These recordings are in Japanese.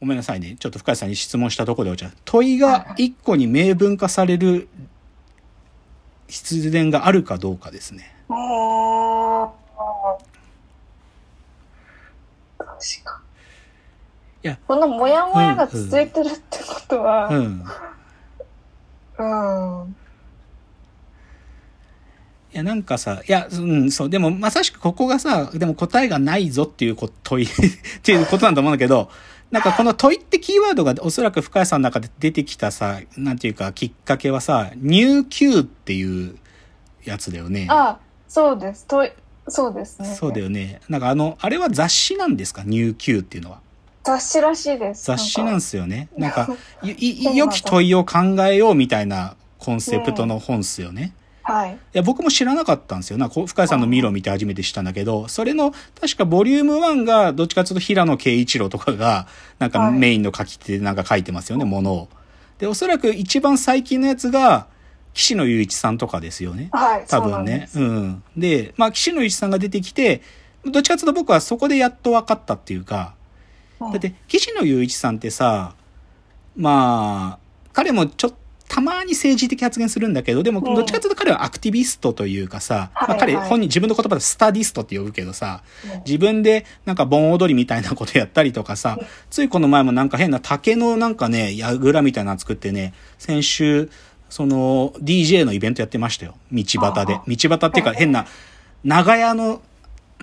ごめんなさいね。ちょっと深谷さんに質問したところでお茶。問いが一個に明文化される必然があるかどうかですね。ああ。確か。いやこのモヤモヤが続いてるってことは、うん。うん。いや、なんかさ、いや、うん、そう、でも、まさしくここがさ、でも答えがないぞっていうこ問いっていうことなんだと思うんだけど、なんかこの問いってキーワードがおそらく深谷さんの中で出てきたさ、なんていうかきっかけはさ、入級っていうやつだよね。あ、そうです。とい、そうですね。そうだよね。なんかあの、あれは雑誌なんですか？入級っていうのは。雑誌らしいです。雑誌なんかすよね。なんか、良き問いを考えようみたいなコンセプトの本っすよね。はい。いや、僕も知らなかったんですよ。な深井さんのミロを見て初めて知ったんだけど、それの、確かボリューム1が、どっちかというと平野慶一郎とかが、なんかはいメインの書き手でなんか書いてますよね、ものを。で、おそらく一番最近のやつが、岸野雄一さんとかですよね。はい。多分ね。ですうん。で、まあ、岸野雄一さんが出てきて、どっちかというと僕はそこでやっと分かったっていうか、うんだって、岸野雄一さんってさ、まあ、彼もちょっと、たまに政治的発言するんだけど、でも、うん。どっちかというと彼はアクティビストというかさ、はいまあ、彼はい本人自分の言葉でスタディストって呼ぶけどさ、うん。自分でなんか盆踊りみたいなことやったりとかさ、ついこの前もなんか変な竹のなんかね、やぐらみたいなの作ってね、先週、その DJ のイベントやってましたよ。道端で。あ。道端っていうか変な、長屋の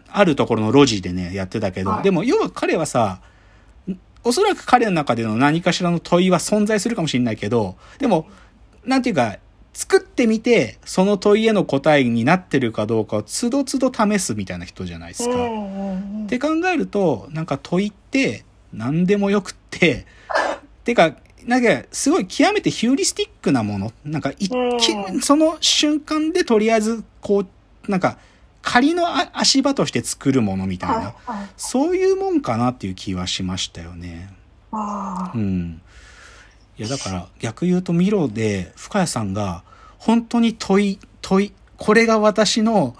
あるところの路地でね、やってたけど、はい。でも要は彼はさ、おそらく彼の中での何かしらの問いは存在するかもしれないけど、でも、なんていうか、作ってみて、その問いへの答えになってるかどうかをつどつど試すみたいな人じゃないですか。って考えると、なんか問いって何でもよくって、てか、なんかすごい極めてヒューリスティックなもの。なんか一うん見、その瞬間でとりあえず、こう、なんか仮のあ足場として作るものみたいな、はいはいそういうもんかなっていう気はしましたよね。うん。いや、だから逆言うとミロで深谷さんが本当に問い、問い、これが私の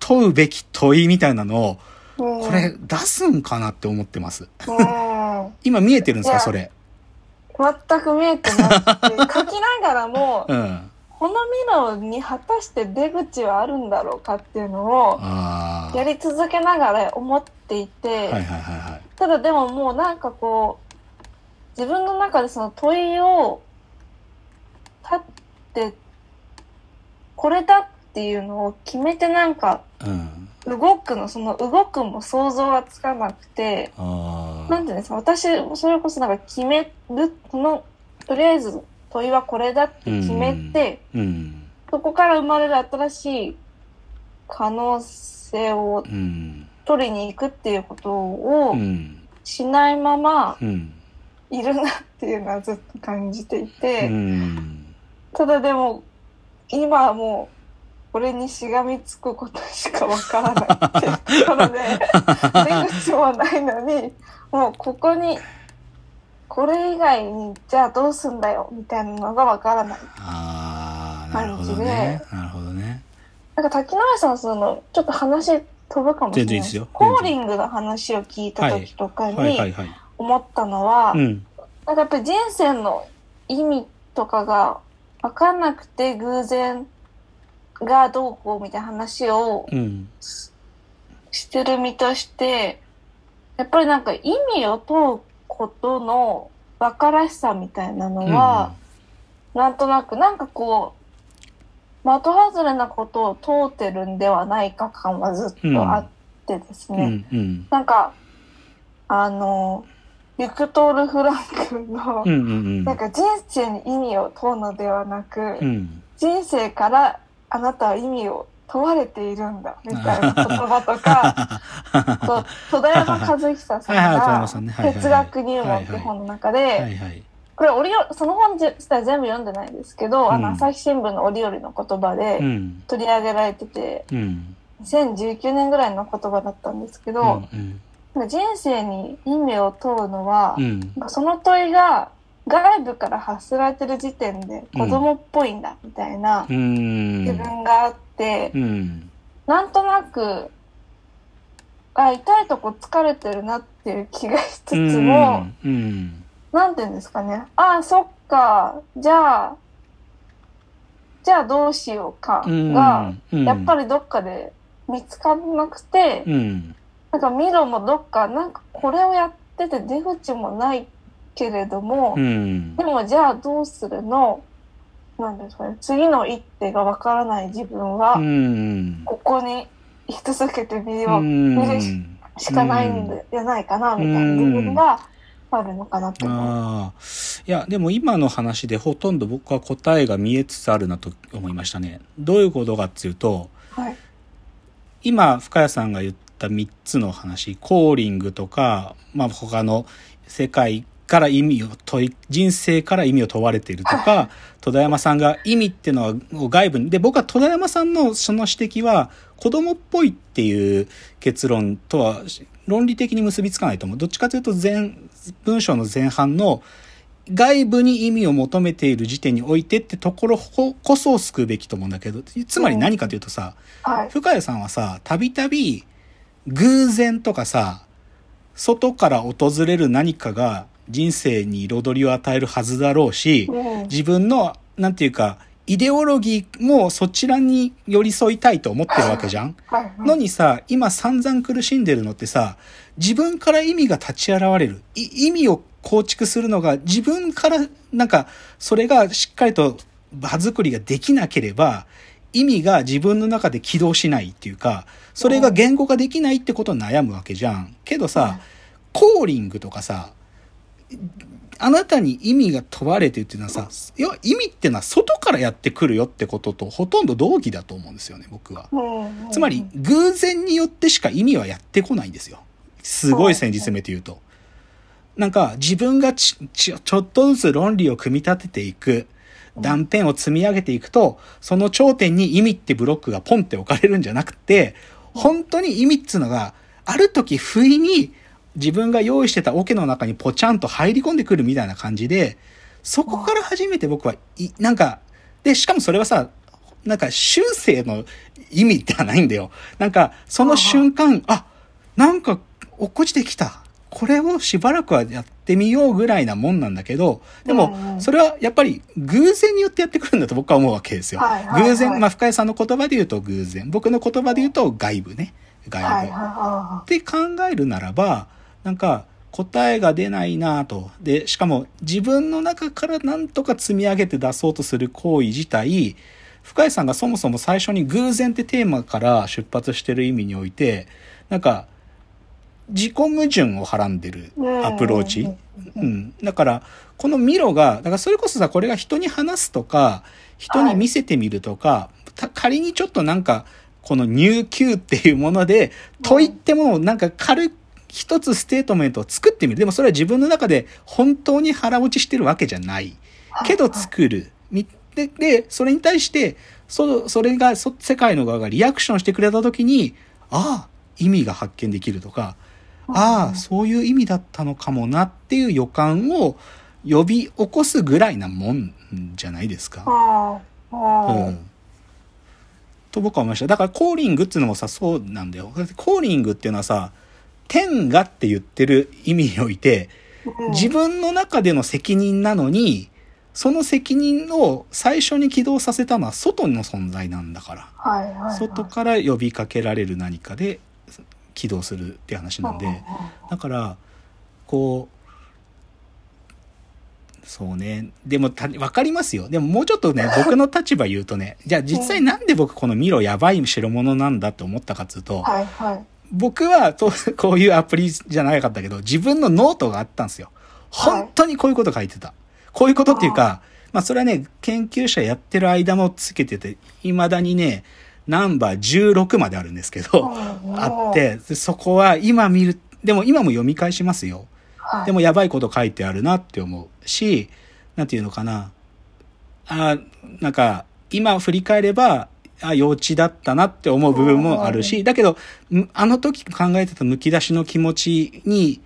問うべき問いみたいなのを、うんこれ出すんかなって思ってます。うん今見えてるんですか？それ。全く見えてなくて 書きながらもうん。このミロに果たして出口はあるんだろうかっていうのを。やり続けながら思っていて。ただでももうなんかこう自分の中でその問いを立ってこれだっていうのを決めてなんかうん。動くのその動くも想像がつかなくてああ。なんていうんですか私それこそなんか決めるそのとりあえず問いはこれだって決めて、うん。そこから生まれる新しい可能性をうん。取りに行くっていうことをうん。しないままうん。いるなっていうのはずっと感じていて、うん。ただでも今はもうこれにしがみつくことしかわからないっていうところで 出口もないのにもうここにこれ以外にじゃあどうすんだよみたいなのがわからない。ああ、なるほどね。なるほどね。なんか滝野さんそのちょっと話飛ぶかもしれない。ですよ。コーリングの話を聞いた時とかにはい。思ったのは、うん。なんかやっぱり人生の意味とかが分かんなくて偶然がどうこうみたいな話をうん。してる身として、やっぱりなんか意味を問うことの馬鹿らしさみたいなのは、なんとなくなんかこう、的外れなことを問うてるんではないか感はずっとあってですうん。ね。うん。うん。なんか、あの、ビクトール・フランクの、うん。うん。なんか人生に意味を問うのではなく、うん。人生からあなたは意味を問われているんだ、みたいな言葉とか、そう戸田山和久さんが哲学入門って本の中で。これ折その本自体全部読んでないんですけど、あうんの朝日新聞の折々の言葉うでん。取り上げられてて、うん。2019年ぐらいの言葉だったんですけど、うん。なんか人生に意味を問うのは、うん。その問いが外部から発せられてる時点で子供っぽいんだみたいなうん。自分があって、うん。なんとなく、あ、痛いとこ疲れてるなっっていう気がしつつうんも、うん。なんていうんですかね。ああ、そっか。じゃあ、じゃあどうしようかうんが、うんやっぱりどっかで見つからなくて、うん。なんかミロもどっか、なんかこれをやってて出口もないけれども、うんで。もじゃあどうするの？なんですかね。次の一手がわからない自分は、うん。ここに居続けてみうよう。見るしかないんじゃないかな、みたいな自分があるのかなと思う。ああ。いや、でも今の話でほとんど僕は答えが見えつつあるなと思いましたね。どういうことかっていうと、はい。今、深谷さんが言った3つの話、コーリングとか、まあ他の世界から意味を問い、人生から意味を問われているとか、戸田山さんが意味っていうのは外部に、で、僕は戸田山さんのその指摘は子供っぽいっていう結論とは論理的に結びつかないと思う。どっちかというと前、文章の前半の外部に意味を求めている時点においてってところこそを救うべきと思うんだけど、つまり何かというとさ、はい。深谷さんはさ、たびたび偶然とかさ、外から訪れる何かが人生に彩りを与えるはずだろうし、うん自分の、なんていうか、イデオロギーもそちらに寄り添いたいと思ってるわけじゃんのにさ、今散々苦しんでるのってさ、自分から意味が立ち現れる。い意味を構築するのが自分から、なんか、それがしっかりと場作りができなければ、意味が自分の中で起動しないっていうか、それが言語化できないってことを悩むわけじゃん。けどさ、コーリングとかさ、あなたに意味が問われてるっていうのはさ、いや、意味ってのは外からやってくるよってこととほとんど同義だと思うんですよね、僕は。うんつまり、偶然によってしか意味はやってこないんですよ。すごい戦術めて言うと。なんか、自分がち、ち、ちょっとずつ論理を組み立てていく、断片を積み上げていくと、その頂点に意味ってブロックがポンって置かれるんじゃなくて、本当に意味っつうのが、ある時不意に自分が用意してた桶の中にポチャンと入り込んでくるみたいな感じで、そこから初めて僕は、い、なんか、で、しかもそれはさ、なんか修正の意味ではないんだよ。なんか、その瞬間、あ、なんか落っこちてきた。これをしばらくはやってみようぐらいなもんなんだけど、でうんも、うんそれはやっぱり偶然によってやってくるんだと僕は思うわけですよ。はいはいはい偶然、まあ深井さんの言葉で言うと偶然。僕の言葉で言うと外部ね。外部。って考えるならば、なんか答えが出ないなぁと。で、しかも自分の中からなんとか積み上げて出そうとする行為自体、深井さんがそもそも最初に偶然ってテーマから出発してる意味において、なんか、自己矛盾をはらんでるアプローチ？うん。だから、このミロが、だからそれこそさ、これが人に話すとか、人に見せてみるとか、た仮にちょっとなんか、この入球っていうもので、問いってもなんか軽く、一つステートメントを作ってみる。でもそれは自分の中で本当に腹落ちしてるわけじゃない。けど作る。みで、で、それに対して、そ、それが、そ、世界の側がリアクションしてくれたときに、ああ、意味が発見できるとか、ああ、そういう意味だったのかもなっていう予感を呼び起こすぐらいなもんじゃないですか。うん。と僕は思いました。だからコーリングっていうのもさ、そうなんだよ。コーリングっていうのはさ、天がって言ってる意味において、うん自分の中での責任なのに、その責任を最初に起動させたのは外の存在なんだから。はいはいはい、外から呼びかけられる何かで起動するって話なんで、だから、こう、そうね。でもた、わかりますよ。でももうちょっとね、僕の立場言うとね、じゃあ実際なんで僕このミロやばい代物なんだって思ったかっつうと、はいはい。僕はとこういうアプリじゃなかったけど、自分のノートがあったんですよ。本当にこういうこと書いてた。こういうことっていうか、まあそれはね、研究者やってる間もつけてて、未だにね、ナンバー16まであるんですけど、うんあって、でそこは今見る、でも今も読み返しますよ。はい、でもやばいこと書いてあるなって思うし、なんていうのかな。あなんか、今振り返れば、あ幼稚だったなって思う部分もあるし、だけど、んあの時考えてた剥き出しの気持ちに、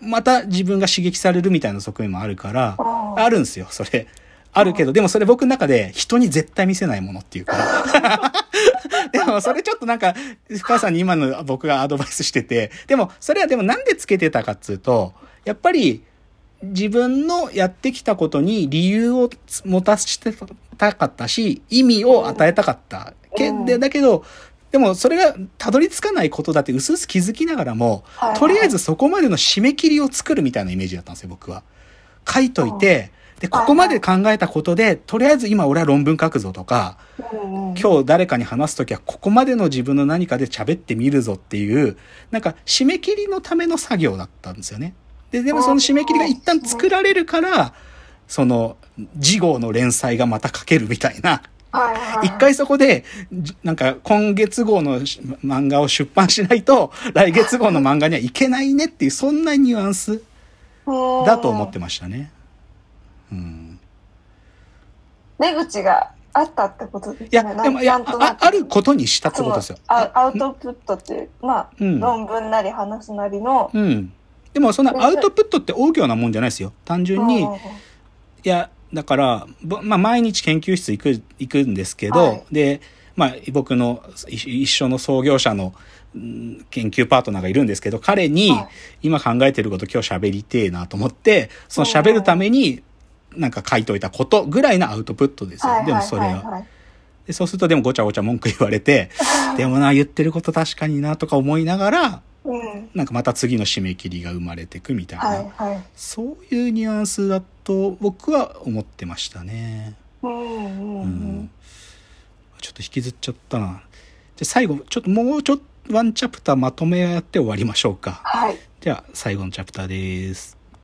また自分が刺激されるみたいな側面もあるから、あるんですよ、それ。あるけど、でもそれ僕の中で人に絶対見せないものっていうか。でもそれちょっとなんか、深谷さんに今の僕がアドバイスしてて、でもそれはでもなんでつけてたかっつうと、やっぱり自分のやってきたことに理由を持たせてたかったし、意味を与えたかった。けうんでだけど、でもそれがたどり着かないことだって薄々気づきながらも、はいはいとりあえずそこまでの締め切りを作るみたいなイメージだったんですよ、僕は。書いといて、で、ここまで考えたことで、とりあえず今俺は論文書くぞとか、今日誰かに話すときはここまでの自分の何かで喋ってみるぞっていう、なんか締め切りのための作業だったんですよね。で、でもその締め切りが一旦作られるから、その、次号の連載がまた書けるみたいな。一回そこで、じなんか今月号のし漫画を出版しないと、来月号の漫画にはいけないねっていう、そんなニュアンスだと思ってましたね。うん。出口があったってことですね。いや、なでも、いやあ、あることにしたってことですよ。アウトプットっていう、まあ、うん論文なり話すなりの、うん。でもそんなアウトプットって大行なもんじゃないですよ。単純に、いうんや、だから、ぼまあ、毎日研究室行く、行くんですけど、はいで、まあ、僕の一一緒の創業者の、うん研究パートナーがいるんですけど、彼にはい、今考えてること今日喋りてえなと思って、その喋るために、なんか書いといたことぐらいのアウトプットですよ。はいでもそれは。はいでそうするとでもごちゃごちゃ文句言われて、でもな、言ってること確かになとか思いながら、うんなんかまた次の締め切りが生まれてくみたいな。はいはい。そういうニュアンスだと僕は思ってましたね。うんうん。ちょっと引きずっちゃったな。じゃあ最後、ちょっともうちょっとワンチャプターまとめやって終わりましょうか。はい。じゃあ最後のチャプターです。